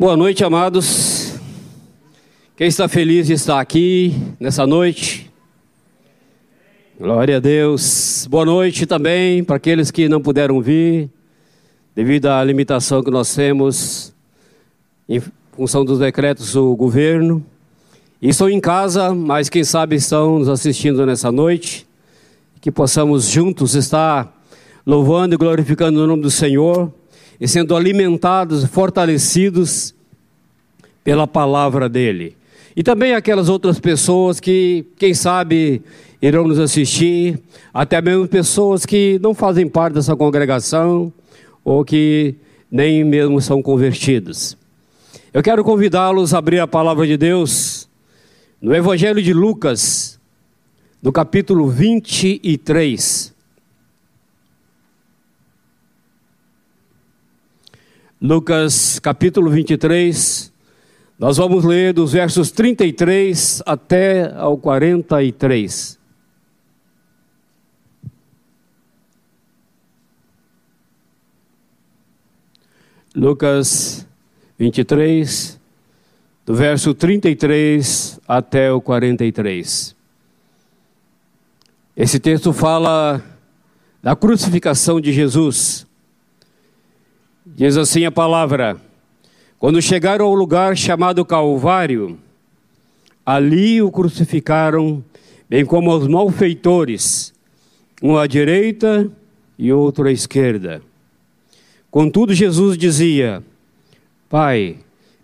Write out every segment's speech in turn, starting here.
Boa noite, amados. Quem está feliz de estar aqui nessa noite? Glória a Deus. Boa noite também para aqueles que não puderam vir, devido à limitação que nós temos em função dos decretos do governo. E estão em casa, mas quem sabe estão nos assistindo nessa noite. Que possamos juntos estar louvando e glorificando o nome do Senhor e sendo alimentados, fortalecidos pela palavra dele. E também aquelas outras pessoas que, quem sabe, irão nos assistir, até mesmo pessoas que não fazem parte dessa congregação ou que nem mesmo são convertidos. Eu quero convidá-los a abrir a palavra de Deus no Evangelho de Lucas, no capítulo 23. Lucas capítulo 23, nós vamos ler dos versos 33 até ao 43. Lucas 23, do verso 33 até o 43. Esse texto fala da crucificação de Jesus. Diz assim a palavra: Quando chegaram ao lugar chamado Calvário, ali o crucificaram, bem como os malfeitores, um à direita e outro à esquerda. Contudo, Jesus dizia: Pai,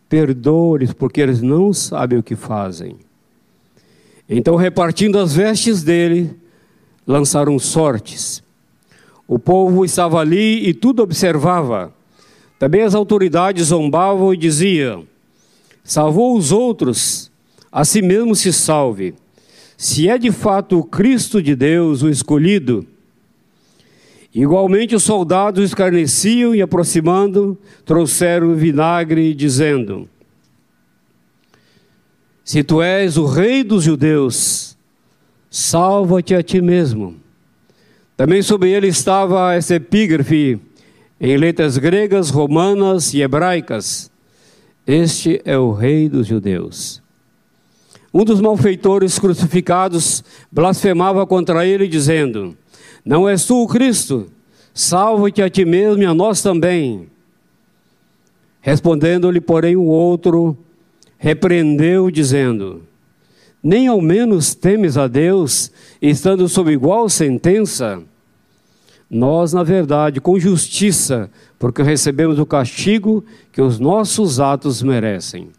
perdoe-lhes, porque eles não sabem o que fazem. Então, repartindo as vestes dele, lançaram sortes. O povo estava ali e tudo observava. Também as autoridades zombavam e diziam: Salvou os outros, a si mesmo se salve. Se é de fato o Cristo de Deus, o escolhido. Igualmente os soldados escarneciam e, aproximando, trouxeram vinagre, dizendo: Se tu és o rei dos judeus, salva-te a ti mesmo. Também sobre ele estava essa epígrafe em letras gregas, romanas e hebraicas: Este é o Rei dos Judeus. Um dos malfeitores crucificados blasfemava contra ele, dizendo: Não és tu o Cristo? Salva-te a ti mesmo e a nós também. Respondendo-lhe, porém, o outro repreendeu, dizendo: Nem ao menos temes a Deus, estando sob igual sentença? Nós, na verdade, com justiça, porque recebemos o castigo que os nossos atos merecem.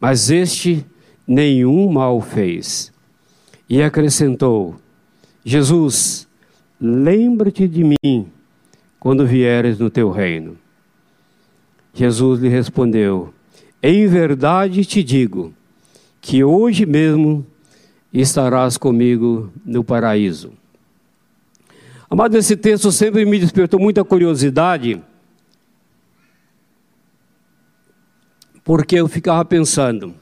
Mas este nenhum mal fez. E acrescentou: Jesus, lembra-te de mim quando vieres no teu reino. Jesus lhe respondeu: Em verdade te digo que hoje mesmo estarás comigo no paraíso. Amado, esse texto sempre me despertou muita curiosidade, porque eu ficava pensando.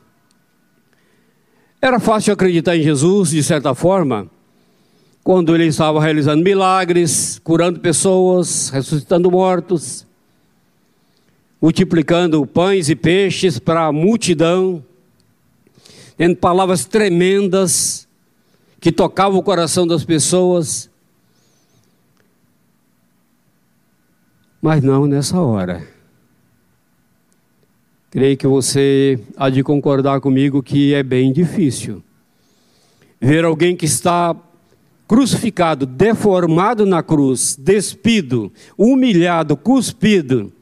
Era fácil acreditar em Jesus, de certa forma, quando ele estava realizando milagres, curando pessoas, ressuscitando mortos, multiplicando pães e peixes para a multidão, tendo palavras tremendas que tocavam o coração das pessoas. Mas não nessa hora. Creio que você há de concordar comigo que é bem difícil ver alguém que está crucificado, deformado na cruz, despido, humilhado, cuspido.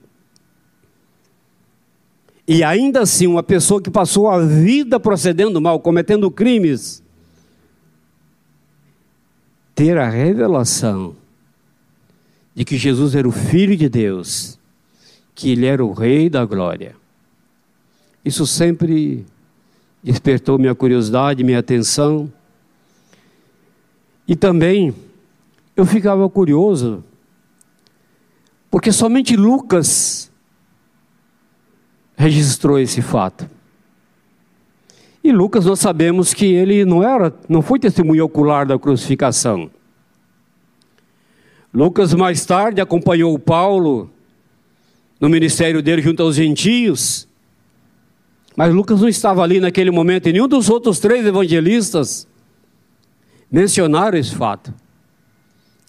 E ainda assim, uma pessoa que passou a vida procedendo mal, cometendo crimes, ter a revelação de que Jesus era o Filho de Deus, que Ele era o Rei da Glória. Isso sempre despertou minha curiosidade, minha atenção. E também eu ficava curioso, porque somente Lucas registrou esse fato. E Lucas nós sabemos que ele não era, não foi testemunho ocular da crucificação. Lucas mais tarde acompanhou Paulo no ministério dele junto aos gentios Mas Lucas não estava ali naquele momento, e nenhum dos outros três evangelistas mencionaram esse fato.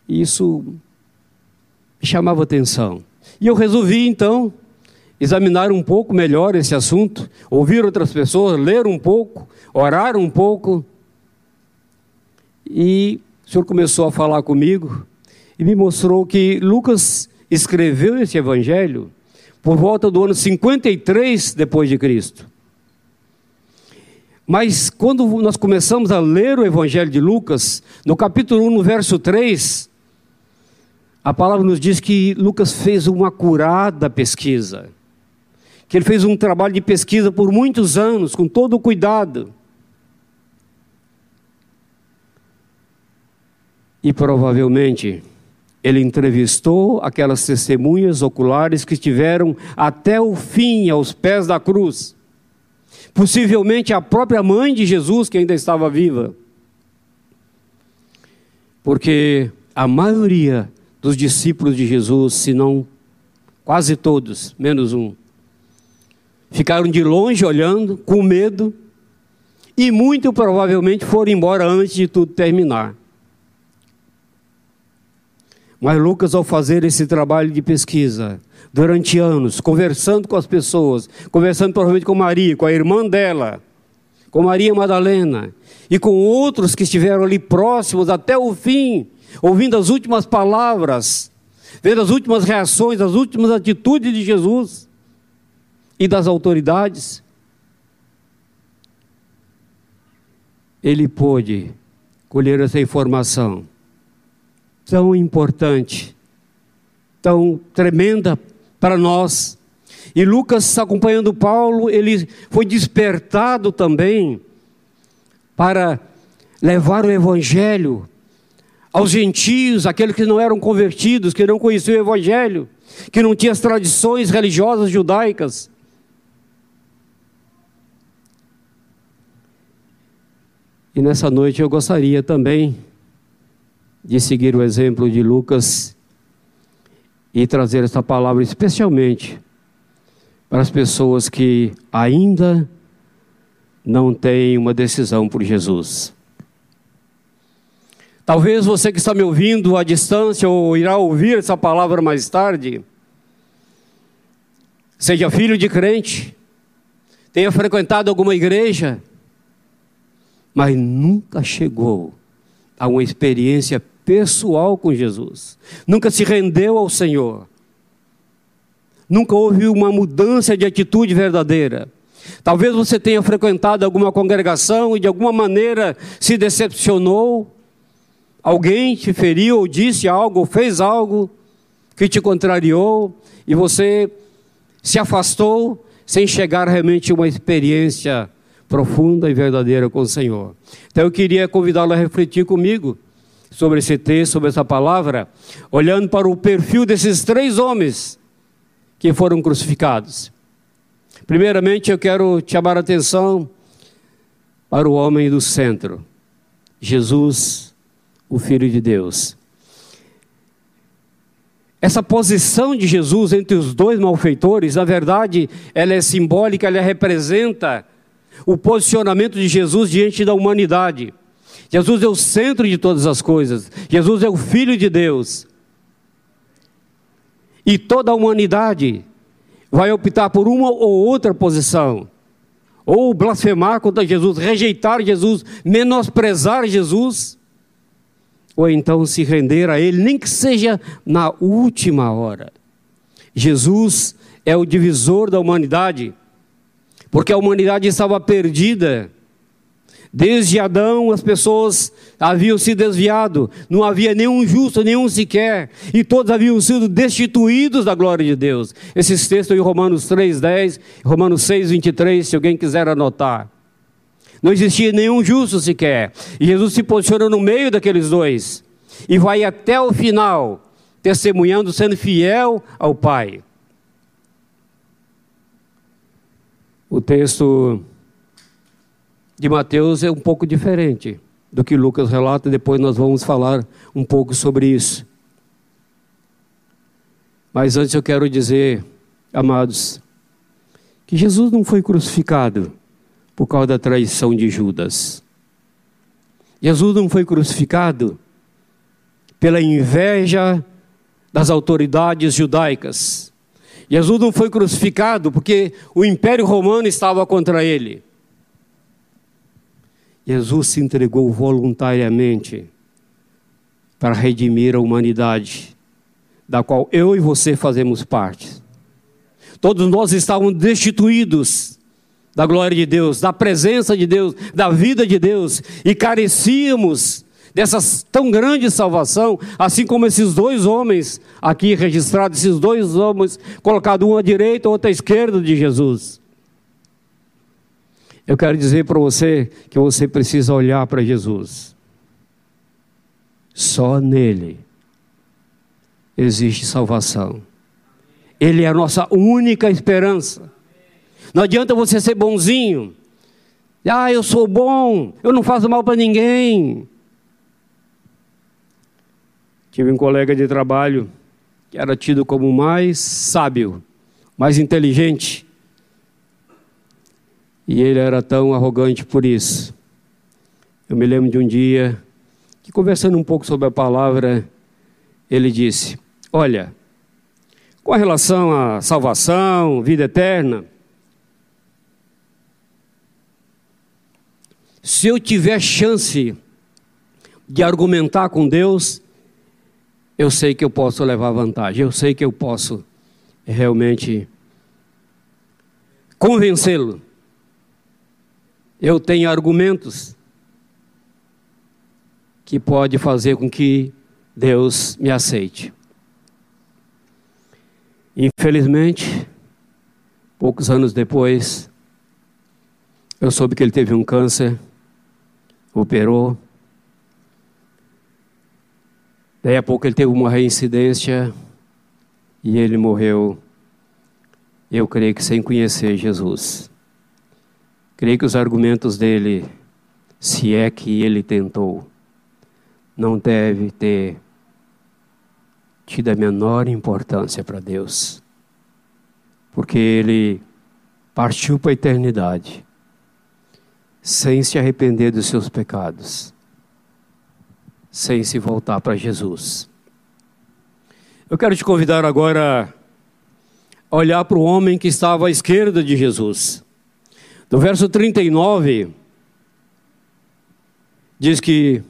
E isso me chamava atenção. E eu resolvi então examinar um pouco melhor esse assunto, ouvir outras pessoas, ler um pouco, orar um pouco. E o Senhor começou a falar comigo e me mostrou que Lucas escreveu esse evangelho por volta do ano 53 depois de Cristo. Mas quando nós começamos a ler o evangelho de Lucas, no capítulo 1, no verso 3, a palavra nos diz que Lucas fez uma curada pesquisa. Que ele fez um trabalho de pesquisa por muitos anos, com todo o cuidado. E provavelmente ele entrevistou aquelas testemunhas oculares que estiveram até o fim aos pés da cruz. Possivelmente a própria mãe de Jesus, que ainda estava viva. Porque a maioria dos discípulos de Jesus, se não quase todos, menos um, ficaram de longe olhando, com medo, e muito provavelmente foram embora antes de tudo terminar. Mas Lucas, ao fazer esse trabalho de pesquisa, durante anos, conversando com as pessoas, conversando provavelmente com Maria, com a irmã dela, com Maria Madalena, e com outros que estiveram ali próximos até o fim, ouvindo as últimas palavras, vendo as últimas reações, as últimas atitudes de Jesus e das autoridades, ele pôde colher essa informação tão importante, tão tremenda para nós. E Lucas, acompanhando Paulo, ele foi despertado também para levar o evangelho aos gentios, aqueles que não eram convertidos, que não conheciam o evangelho, que não tinham as tradições religiosas judaicas. E nessa noite eu gostaria também de seguir o exemplo de Lucas e trazer essa palavra especialmente para as pessoas que ainda não têm uma decisão por Jesus. Talvez você que está me ouvindo à distância ou irá ouvir essa palavra mais tarde, seja filho de crente, tenha frequentado alguma igreja, mas nunca chegou a uma experiência pessoal com Jesus. Nunca se rendeu ao Senhor. Nunca houve uma mudança de atitude verdadeira. Talvez você tenha frequentado alguma congregação e de alguma maneira se decepcionou. Alguém te feriu ou disse algo, ou fez algo que te contrariou e você se afastou sem chegar realmente a uma experiência profunda e verdadeira com o Senhor. Então eu queria convidá-lo a refletir comigo sobre esse texto, sobre essa palavra, olhando para o perfil desses três homens que foram crucificados. Primeiramente, eu quero chamar a atenção para o homem do centro, Jesus, o Filho de Deus. Essa posição de Jesus entre os dois malfeitores, na verdade, ela é simbólica, ela representa o posicionamento de Jesus diante da humanidade. Jesus é o centro de todas as coisas. Jesus é o Filho de Deus. E toda a humanidade vai optar por uma ou outra posição. Ou blasfemar contra Jesus, rejeitar Jesus, menosprezar Jesus. Ou então se render a Ele, nem que seja na última hora. Jesus é o divisor da humanidade, porque a humanidade estava perdida Desde Adão as pessoas haviam se desviado, não havia nenhum justo, nenhum sequer, e todos haviam sido destituídos da glória de Deus. Esses textos em Romanos 3:10, Romanos 6:23, se alguém quiser anotar. Não existia nenhum justo sequer. E Jesus se posiciona no meio daqueles dois e vai até o final, testemunhando, sendo fiel ao Pai. O texto de Mateus é um pouco diferente do que Lucas relata, depois nós vamos falar um pouco sobre isso. Mas antes eu quero dizer, amados, que Jesus não foi crucificado por causa da traição de Judas. Jesus não foi crucificado pela inveja das autoridades judaicas. Jesus não foi crucificado porque o Império Romano estava contra ele. Jesus se entregou voluntariamente para redimir a humanidade, da qual eu e você fazemos parte. Todos nós estávamos destituídos da glória de Deus, da presença de Deus, da vida de Deus, e carecíamos dessa tão grande salvação, assim como esses dois homens aqui registrados, esses dois homens colocados um à direita, outro à esquerda de Jesus. Eu quero dizer para você que você precisa olhar para Jesus. Só nele existe salvação. Ele é a nossa única esperança. Não adianta você ser bonzinho. Ah, eu sou bom, eu não faço mal para ninguém. Tive um colega de trabalho que era tido como mais sábio, mais inteligente. E ele era tão arrogante por isso. Eu me lembro de um dia que, conversando um pouco sobre a palavra, ele disse: Olha, com relação à salvação, vida eterna, se eu tiver chance de argumentar com Deus, eu sei que eu posso levar vantagem, eu sei que eu posso realmente convencê-lo. Eu tenho argumentos que pode fazer com que Deus me aceite. Infelizmente, poucos anos depois, eu soube que ele teve um câncer, operou. Daí a pouco ele teve uma reincidência e ele morreu, eu creio que sem conhecer Jesus. Creio que os argumentos dele, se é que ele tentou, não deve ter tido a menor importância para Deus, porque ele partiu para a eternidade sem se arrepender dos seus pecados, sem se voltar para Jesus. Eu quero te convidar agora a olhar para o homem que estava à esquerda de Jesus. No verso 39, diz que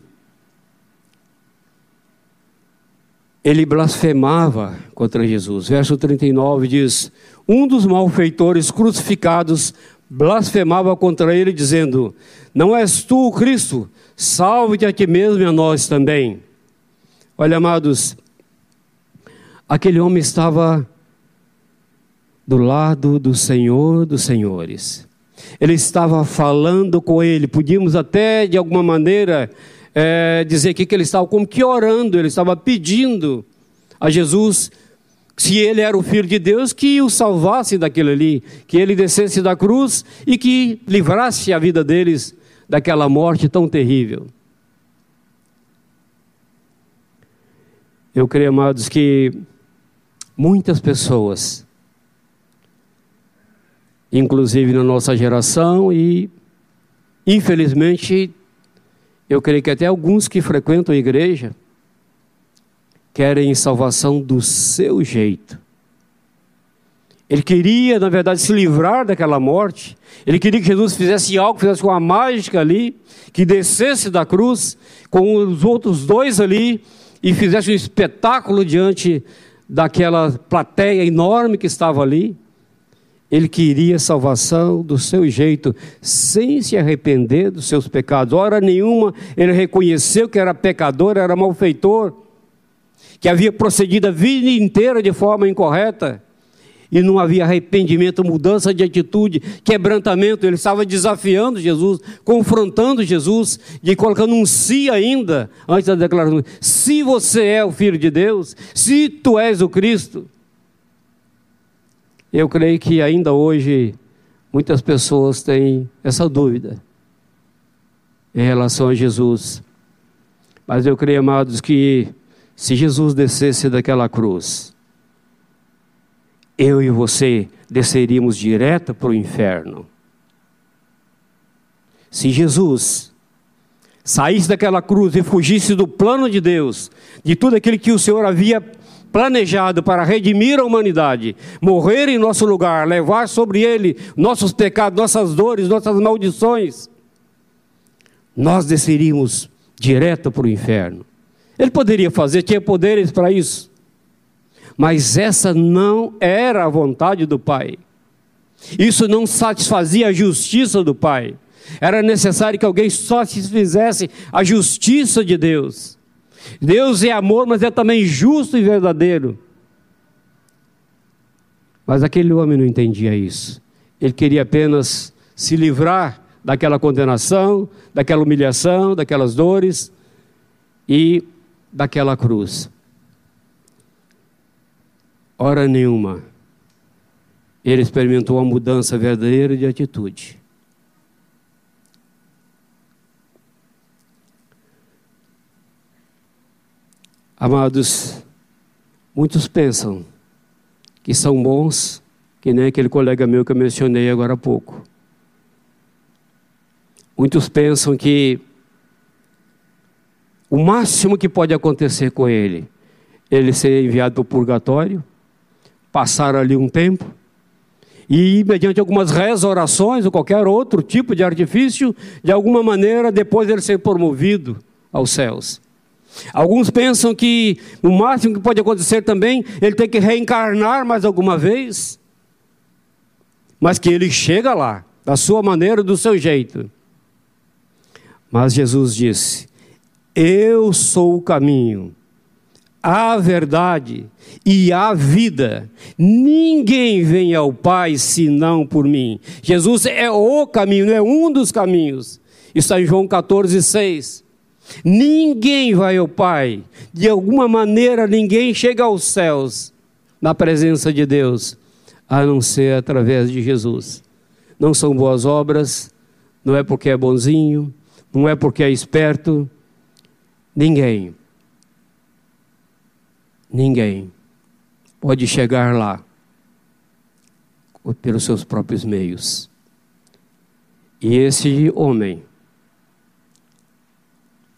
ele blasfemava contra Jesus. Verso 39 diz: Um dos malfeitores crucificados blasfemava contra ele, dizendo: Não és tu o Cristo, salve-te a ti mesmo e a nós também. Olha, amados, aquele homem estava do lado do Senhor dos Senhores. Ele estava falando com ele, podíamos até de alguma maneira é, dizer aqui que ele estava como que orando, ele estava pedindo a Jesus, se ele era o filho de Deus, que o salvasse daquilo ali, que ele descesse da cruz e que livrasse a vida deles daquela morte tão terrível. Eu creio, amados, que muitas pessoas, inclusive na nossa geração e infelizmente eu creio que até alguns que frequentam a igreja querem salvação do seu jeito. Ele queria, na verdade, se livrar daquela morte. Ele queria que Jesus fizesse algo, fizesse uma mágica ali, que descesse da cruz com os outros dois ali e fizesse um espetáculo diante daquela plateia enorme que estava ali. Ele queria salvação do seu jeito, sem se arrepender dos seus pecados. Hora nenhuma ele reconheceu que era pecador, era malfeitor, que havia procedido a vida inteira de forma incorreta e não havia arrependimento, mudança de atitude, quebrantamento. Ele estava desafiando Jesus, confrontando Jesus, e colocando um si ainda antes da declaração: se você é o filho de Deus, se tu és o Cristo. Eu creio que ainda hoje muitas pessoas têm essa dúvida em relação a Jesus. Mas eu creio, amados, que se Jesus descesse daquela cruz, eu e você desceríamos direto para o inferno. Se Jesus saísse daquela cruz e fugisse do plano de Deus, de tudo aquilo que o Senhor havia planejado para redimir a humanidade, morrer em nosso lugar, levar sobre ele nossos pecados, nossas dores, nossas maldições, nós desceríamos direto para o inferno. Ele poderia fazer, tinha poderes para isso. Mas essa não era a vontade do Pai. Isso não satisfazia a justiça do Pai. Era necessário que alguém só se fizesse a justiça de Deus. Deus é amor, mas é também justo e verdadeiro. Mas aquele homem não entendia isso. Ele queria apenas se livrar daquela condenação, daquela humilhação, daquelas dores e daquela cruz. Hora nenhuma ele experimentou uma mudança verdadeira de atitude. Amados, muitos pensam que são bons, que nem aquele colega meu que eu mencionei agora há pouco. Muitos pensam que o máximo que pode acontecer com ele, ele ser enviado para o purgatório, passar ali um tempo, e mediante algumas rezas, orações ou qualquer outro tipo de artifício, de alguma maneira, depois ele ser promovido aos céus. Alguns pensam que o máximo que pode acontecer também, ele tem que reencarnar mais alguma vez, mas que ele chega lá, da sua maneira, do seu jeito. Mas Jesus disse: Eu sou o caminho, a verdade e a vida. Ninguém vem ao Pai senão por mim. Jesus é o caminho, é um dos caminhos. Está em João 14, 6. Ninguém vai ao Pai, de alguma maneira ninguém chega aos céus na presença de Deus, a não ser através de Jesus. Não são boas obras, não é porque é bonzinho, não é porque é esperto. Ninguém, ninguém pode chegar lá pelos seus próprios meios. E esse homem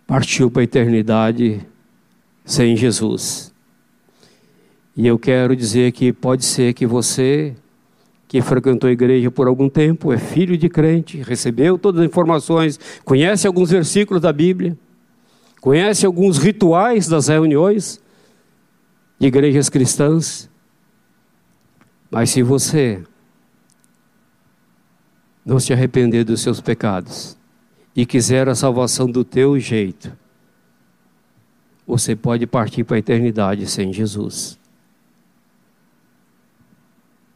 partiu para a eternidade sem Jesus. E eu quero dizer que pode ser que você, que frequentou a igreja por algum tempo, é filho de crente, recebeu todas as informações, conhece alguns versículos da Bíblia, conhece alguns rituais das reuniões de igrejas cristãs, mas se você não se arrepender dos seus pecados, e quiser a salvação do teu jeito, você pode partir para a eternidade sem Jesus.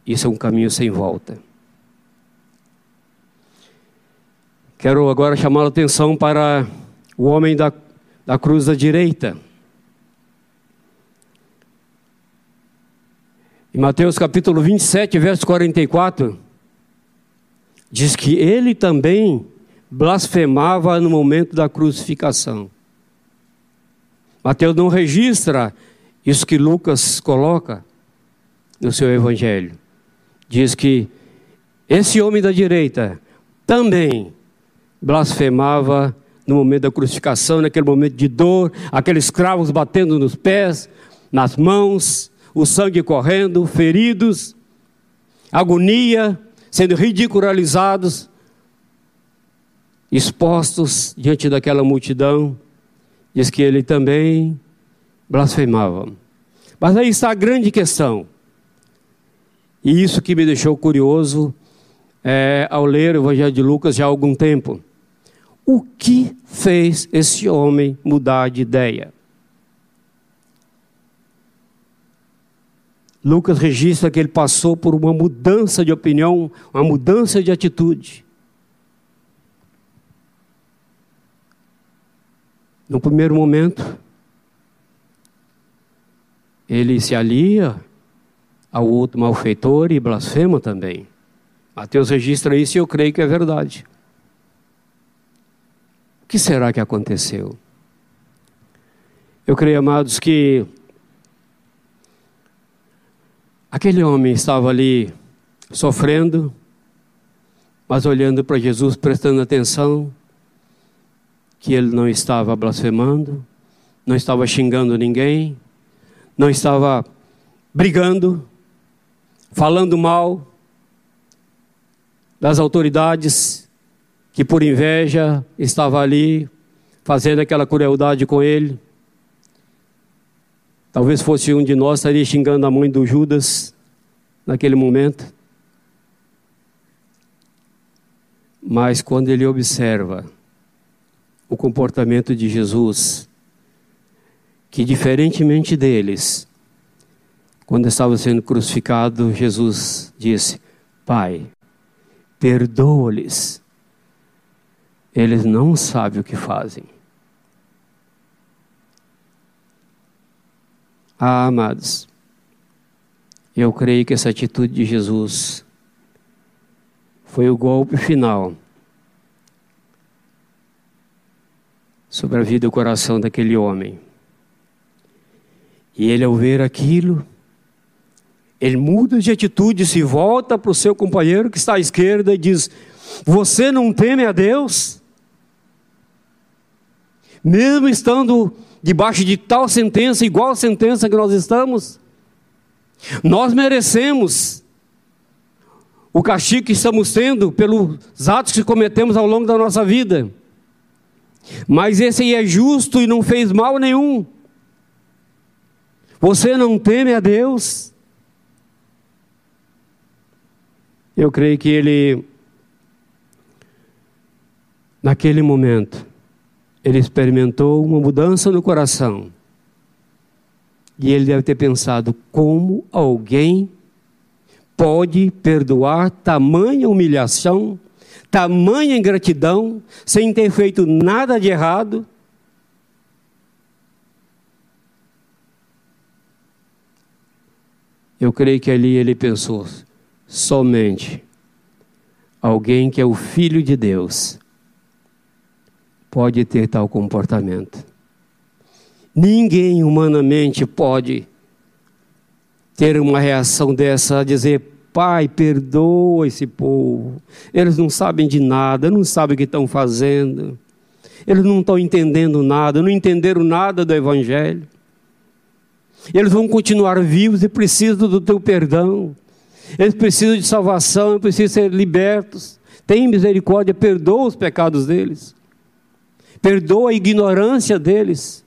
Isso é um caminho sem volta. Quero agora chamar a atenção para o homem da, da cruz da direita. Em Mateus capítulo 27, verso 44, diz que ele também blasfemava no momento da crucificação. Mateus não registra isso que Lucas coloca no seu evangelho. Diz que esse homem da direita também blasfemava no momento da crucificação, naquele momento de dor, aqueles cravos batendo nos pés, nas mãos, o sangue correndo, feridos, agonia, sendo ridicularizados expostos diante daquela multidão, diz que ele também blasfemava. Mas aí está a grande questão. E isso que me deixou curioso é, ao ler o Evangelho de Lucas já há algum tempo. O que fez esse homem mudar de ideia? Lucas registra que ele passou por uma mudança de opinião, uma mudança de atitude. No primeiro momento, ele se alia ao outro malfeitor e blasfema também. Mateus registra isso e eu creio que é verdade. O que será que aconteceu? Eu creio, amados, que Aquele homem estava ali sofrendo, mas olhando para Jesus, prestando atenção, que ele não estava blasfemando, não estava xingando ninguém, não estava brigando, falando mal das autoridades que por inveja estava ali fazendo aquela crueldade com ele. Talvez fosse um de nós estaria xingando a mãe do Judas naquele momento. Mas quando ele observa o comportamento de Jesus, que diferentemente deles, quando estava sendo crucificado, Jesus disse: Pai, perdoa-lhes, eles não sabem o que fazem. Ah, amados, eu creio que essa atitude de Jesus foi o golpe final sobre a vida e o coração daquele homem. E ele, ao ver aquilo, ele muda de atitude, se volta para o seu companheiro que está à esquerda e diz: Você não teme a Deus? Mesmo estando debaixo de tal sentença, igual sentença que nós estamos, nós merecemos o castigo que estamos tendo pelos atos que cometemos ao longo da nossa vida. Mas esse aí é justo e não fez mal nenhum. Você não teme a Deus? Eu creio que ele, naquele momento, ele experimentou uma mudança no coração. E ele deve ter pensado: como alguém pode perdoar tamanha humilhação, tamanha ingratidão, sem ter feito nada de errado? Eu creio que ali ele pensou: somente alguém que é o filho de Deus pode ter tal comportamento. Ninguém humanamente pode ter uma reação dessa, a dizer: Pai, perdoa esse povo. Eles não sabem de nada, não sabem o que estão fazendo. Eles não estão entendendo nada, não entenderam nada do Evangelho. Eles vão continuar vivos e precisam do teu perdão. Eles precisam de salvação, eles precisam ser libertos. Tem misericórdia, perdoa os pecados deles perdoa a ignorância deles.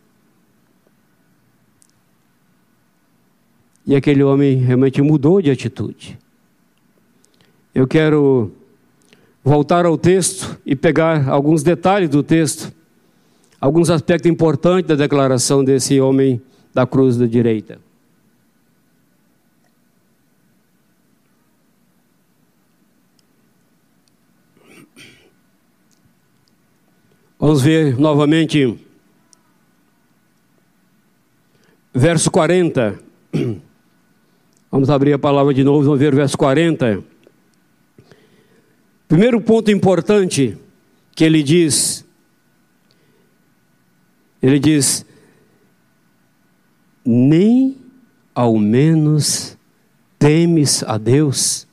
E aquele homem realmente mudou de atitude. Eu quero voltar ao texto e pegar alguns detalhes do texto, alguns aspectos importantes da declaração desse homem da cruz da direita. Vamos ver novamente, verso 40. Vamos abrir a palavra de novo, vamos ver o verso 40. Primeiro ponto importante que ele diz, ele diz, nem ao menos temes a Deus.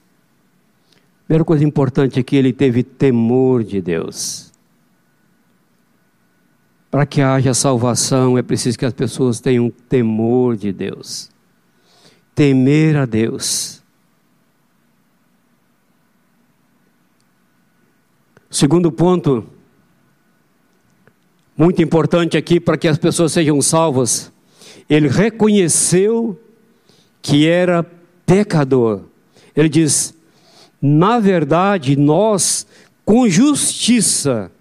Primeira coisa importante é que ele teve temor de Deus. Para que haja salvação, é preciso que as pessoas tenham temor de Deus. Temer a Deus. Segundo ponto, muito importante aqui para que as pessoas sejam salvas, ele reconheceu que era pecador. Ele diz: na verdade, nós, com justiça,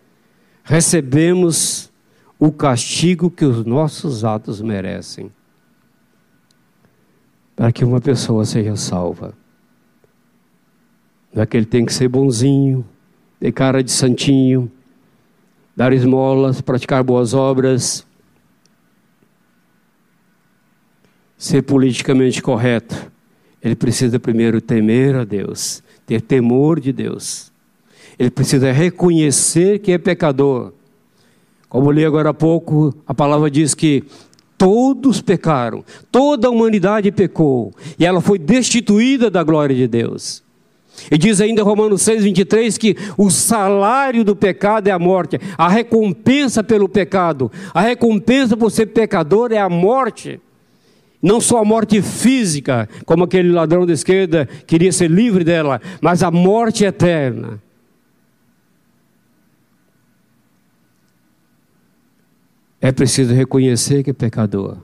recebemos o castigo que os nossos atos merecem, para que uma pessoa seja salva. Não é que ele tem que ser bonzinho, ter cara de santinho, dar esmolas, praticar boas obras, ser politicamente correto. Ele precisa primeiro temer a Deus, ter temor de Deus. Ele precisa reconhecer que é pecador como li agora há pouco, a palavra diz que Todos pecaram, toda a humanidade pecou, e ela foi destituída da glória de Deus. E diz ainda Romanos 6, 23 que o salário do pecado é a morte, a recompensa pelo pecado, a recompensa por ser pecador é a morte. Não só a morte física, como aquele ladrão da esquerda queria ser livre dela, mas a morte eterna. É preciso reconhecer que é pecador.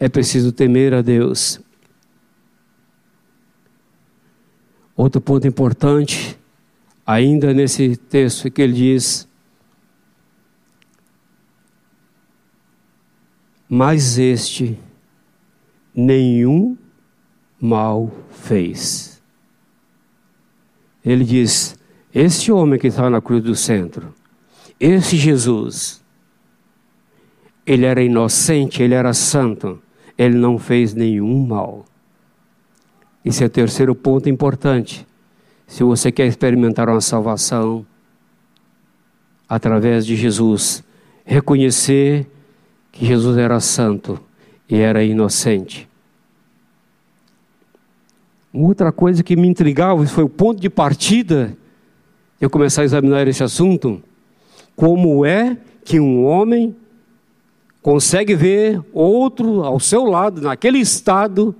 É preciso temer a Deus. Outro ponto importante, ainda nesse texto, é que ele diz: Mas este nenhum mal fez. Ele diz: Este homem que está na cruz do centro, esse Jesus, ele era inocente, ele era santo, ele não fez nenhum mal. Esse é o terceiro ponto importante. Se você quer experimentar uma salvação através de Jesus, reconhecer que Jesus era santo e era inocente. Uma outra coisa que me intrigava, foi o ponto de partida eu começar a examinar esse assunto, como é que um homem consegue ver outro ao seu lado, naquele estado,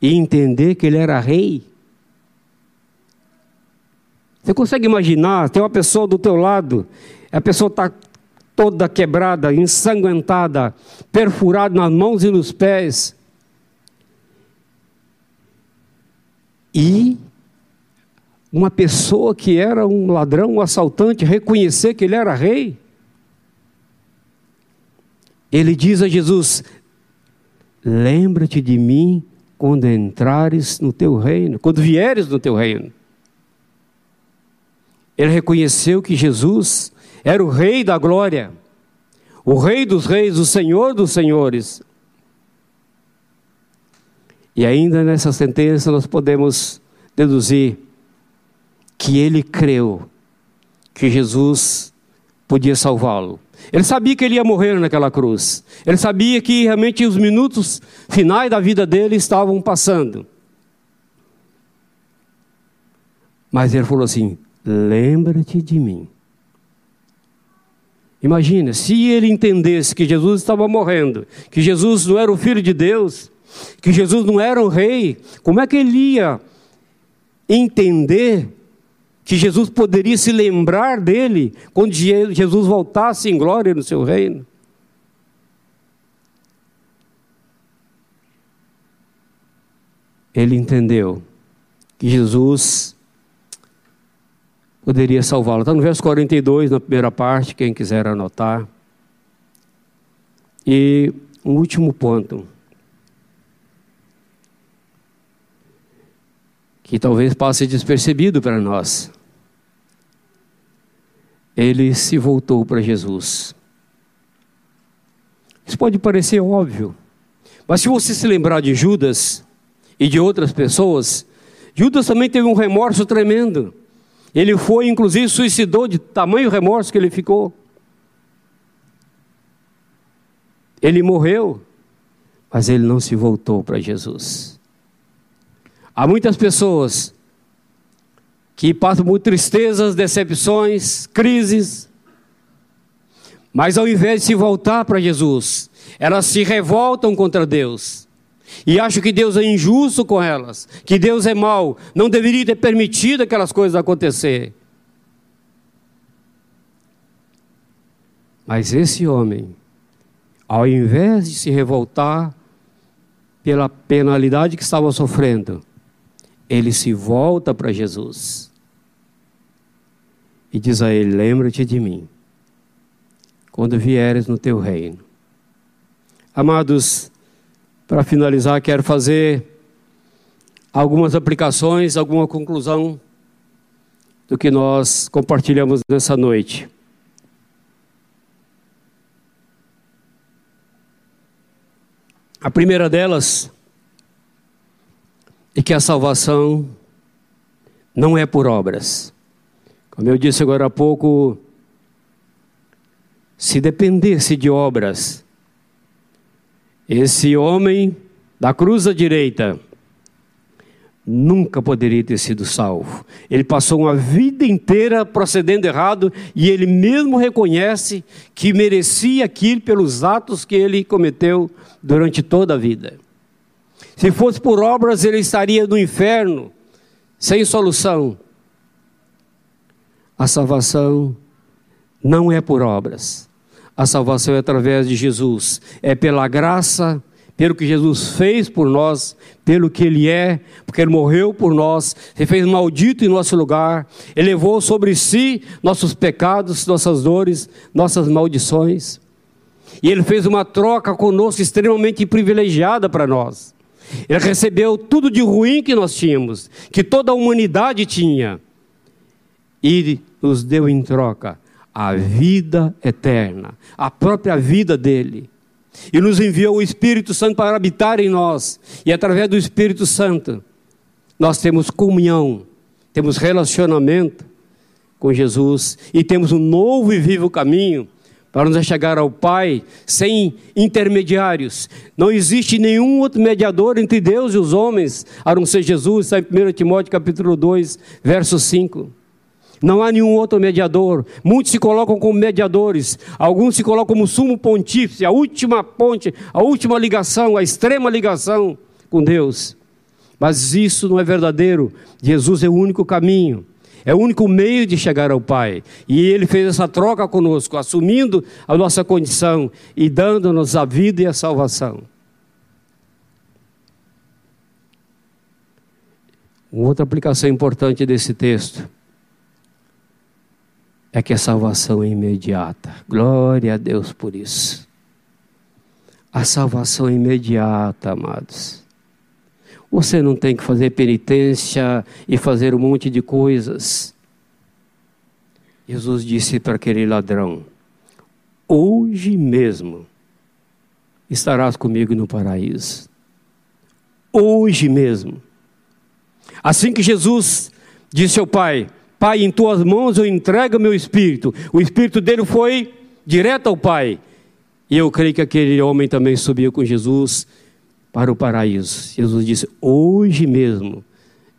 e entender que ele era rei. Você consegue imaginar, tem uma pessoa do teu lado, a pessoa está toda quebrada, ensanguentada, perfurada nas mãos e nos pés. E uma pessoa que era um ladrão, um assaltante, reconhecer que ele era rei. Ele diz a Jesus: Lembra-te de mim quando entrares no teu reino, quando vieres no teu reino. Ele reconheceu que Jesus era o Rei da glória, o Rei dos reis, o Senhor dos senhores. E ainda nessa sentença nós podemos deduzir que ele creu que Jesus podia salvá-lo. Ele sabia que ele ia morrer naquela cruz. Ele sabia que realmente os minutos finais da vida dele estavam passando. Mas ele falou assim: lembra-te de mim. Imagina, se ele entendesse que Jesus estava morrendo, que Jesus não era o filho de Deus, que Jesus não era o rei, como é que ele ia entender que Jesus poderia se lembrar dele quando Jesus voltasse em glória no seu reino. Ele entendeu que Jesus poderia salvá-lo. Está no verso 42, na primeira parte, quem quiser anotar. E um último ponto. Que talvez passe despercebido para nós. Ele se voltou para Jesus. Isso pode parecer óbvio, mas se você se lembrar de Judas e de outras pessoas, Judas também teve um remorso tremendo. Ele foi, inclusive, suicidou de tamanho remorso que ele ficou. Ele morreu, mas ele não se voltou para Jesus. Há muitas pessoas que passam por tristezas, decepções, crises, mas ao invés de se voltar para Jesus, elas se revoltam contra Deus e acham que Deus é injusto com elas, que Deus é mau, não deveria ter permitido aquelas coisas acontecer. Mas esse homem, ao invés de se revoltar pela penalidade que estava sofrendo, ele se volta para Jesus e diz a ele: Lembra-te de mim, quando vieres no teu reino. Amados, para finalizar, quero fazer algumas aplicações, alguma conclusão do que nós compartilhamos nessa noite. A primeira delas e que a salvação não é por obras. Como eu disse agora há pouco, se dependesse de obras, Esse homem da cruz à direita nunca poderia ter sido salvo. Ele passou uma vida inteira procedendo errado e ele mesmo reconhece que merecia aquilo pelos atos que ele cometeu durante toda a vida. Se fosse por obras, ele estaria no inferno, sem solução. A salvação não é por obras. A salvação é através de Jesus. É pela graça pelo que Jesus fez por nós, pelo que Ele é, porque Ele morreu por nós, Ele fez maldito em nosso lugar, Ele levou sobre si nossos pecados, nossas dores, nossas maldições. E Ele fez uma troca conosco extremamente privilegiada para nós. Ele recebeu tudo de ruim que nós tínhamos, que toda a humanidade tinha, e nos deu em troca a vida eterna, a própria vida dele. E nos enviou o Espírito Santo para habitar em nós. E através do Espírito Santo, nós temos comunhão, temos relacionamento com Jesus e temos um novo e vivo caminho para nos chegar ao Pai sem intermediários. Não existe nenhum outro mediador entre Deus e os homens, a não ser Jesus, está em 1 Timóteo capítulo 2, verso 5. Não há nenhum outro mediador. Muitos se colocam como mediadores, alguns se colocam como sumo pontífice, a última ponte, a última ligação, a extrema ligação com Deus. Mas isso não é verdadeiro. Jesus é o único caminho, é o único meio de chegar ao Pai. E Ele fez essa troca conosco, assumindo a nossa condição e dando-nos a vida e a salvação. Outra aplicação importante desse texto é que a salvação é imediata. Glória a Deus por isso. A salvação é imediata, amados. Você não tem que fazer penitência e fazer um monte de coisas. Jesus disse para aquele ladrão: Hoje mesmo estarás comigo no paraíso. Hoje mesmo. Assim que Jesus disse ao Pai: Pai, em tuas mãos eu entrego meu espírito. O espírito dele foi direto ao Pai. E eu creio que aquele homem também subiu com Jesus para o paraíso. Jesus disse: Hoje mesmo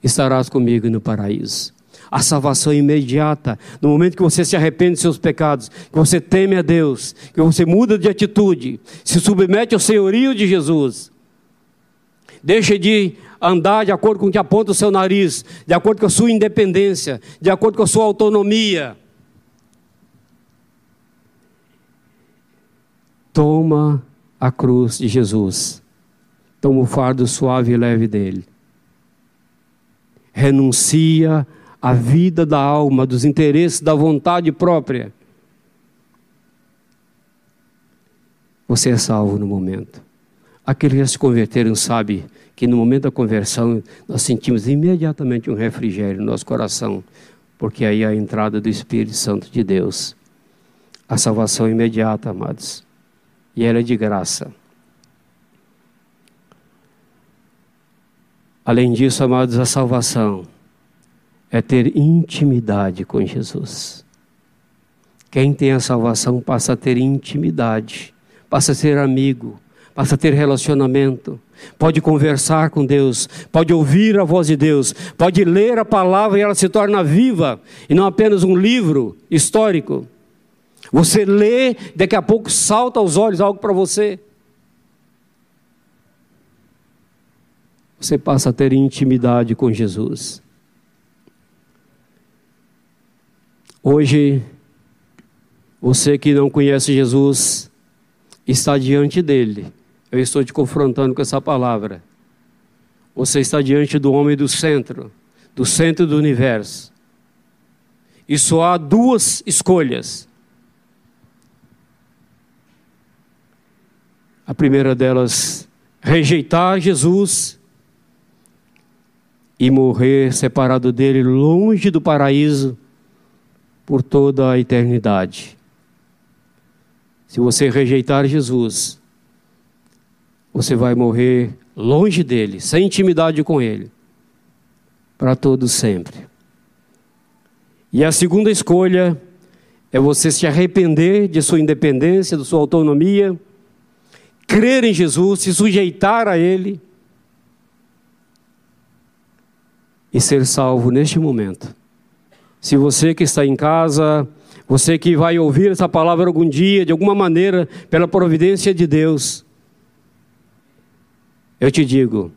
estarás comigo no paraíso. A salvação é imediata, no momento que você se arrepende dos seus pecados, que você teme a Deus, que você muda de atitude, se submete ao senhorio de Jesus, deixa de andar de acordo com o que aponta o seu nariz, de acordo com a sua independência, de acordo com a sua autonomia. Toma a cruz de Jesus. Toma o fardo suave e leve dele. Renuncia à vida da alma, dos interesses, da vontade própria. Você é salvo no momento. Aqueles que se converteram sabem que no momento da conversão nós sentimos imediatamente um refrigério no nosso coração, porque aí é a entrada do Espírito Santo de Deus. A salvação é imediata, amados, e ela é de graça. Além disso, amados, a salvação é ter intimidade com Jesus. Quem tem a salvação passa a ter intimidade, passa a ser amigo, passa a ter relacionamento, pode conversar com Deus, pode ouvir a voz de Deus, pode ler a palavra e ela se torna viva e não apenas um livro histórico. Você lê, daqui a pouco salta aos olhos algo para você. Você passa a ter intimidade com Jesus. Hoje, você que não conhece Jesus, está diante dele eu estou te confrontando com essa palavra. Você está diante do homem do centro, do centro do universo. E só há duas escolhas. A primeira delas, rejeitar Jesus e morrer separado dele, longe do paraíso, por toda a eternidade. Se você rejeitar Jesus, você vai morrer longe dele, sem intimidade com ele, para todo sempre. E a segunda escolha é você se arrepender de sua independência, de sua autonomia, crer em Jesus, se sujeitar a Ele e ser salvo neste momento. Se você que está em casa, você que vai ouvir essa palavra algum dia, de alguma maneira, pela providência de Deus, eu te digo,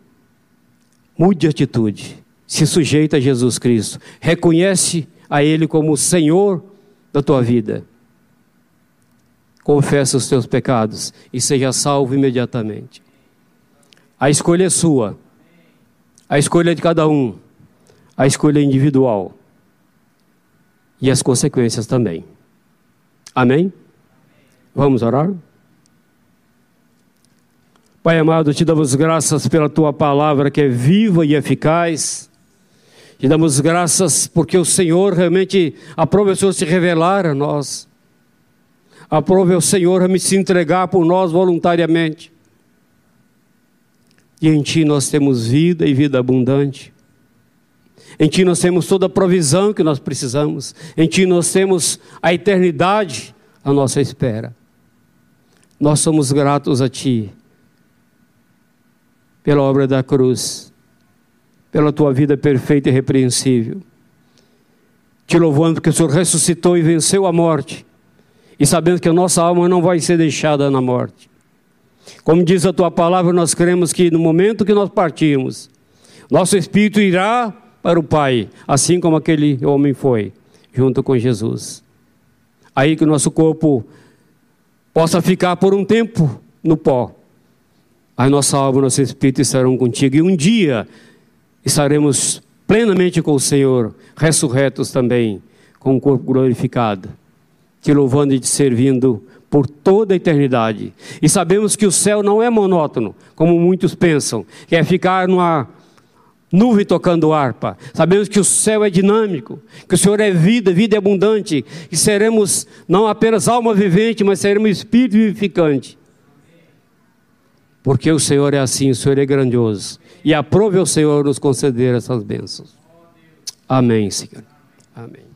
mude de atitude, se sujeita a Jesus Cristo, reconhece a Ele como Senhor da tua vida. Confessa os teus pecados e seja salvo imediatamente. A escolha é sua, a escolha é de cada um, a escolha individual e as consequências também. Amém? Vamos orar? Pai amado, te damos graças pela tua palavra que é viva e eficaz. Te damos graças porque o Senhor realmente aprova o Senhor se revelar a nós. Aprove o Senhor a me se entregar por nós voluntariamente. E em Ti nós temos vida e vida abundante. Em Ti nós temos toda a provisão que nós precisamos. Em Ti nós temos a eternidade à nossa espera. Nós somos gratos a Ti pela obra da cruz, pela Tua vida perfeita e repreensível. Te louvando porque o Senhor ressuscitou e venceu a morte. E sabendo que a nossa alma não vai ser deixada na morte. Como diz a Tua palavra, nós cremos que no momento que nós partirmos, nosso espírito irá para o Pai, assim como aquele homem foi, junto com Jesus. Aí que o nosso corpo possa ficar por um tempo no pó. A nossa alma e nosso espírito estarão contigo. E um dia estaremos plenamente com o Senhor, ressurretos também, com o corpo glorificado, te louvando e te servindo por toda a eternidade. E sabemos que o céu não é monótono, como muitos pensam, que é ficar numa nuvem tocando harpa. Sabemos que o céu é dinâmico, que o Senhor é vida, vida é abundante, e seremos não apenas alma vivente, mas seremos espírito vivificante. Porque o Senhor é assim, o Senhor é grandioso. E aprove o Senhor nos conceder essas bênçãos. Amém, Senhor. Amém.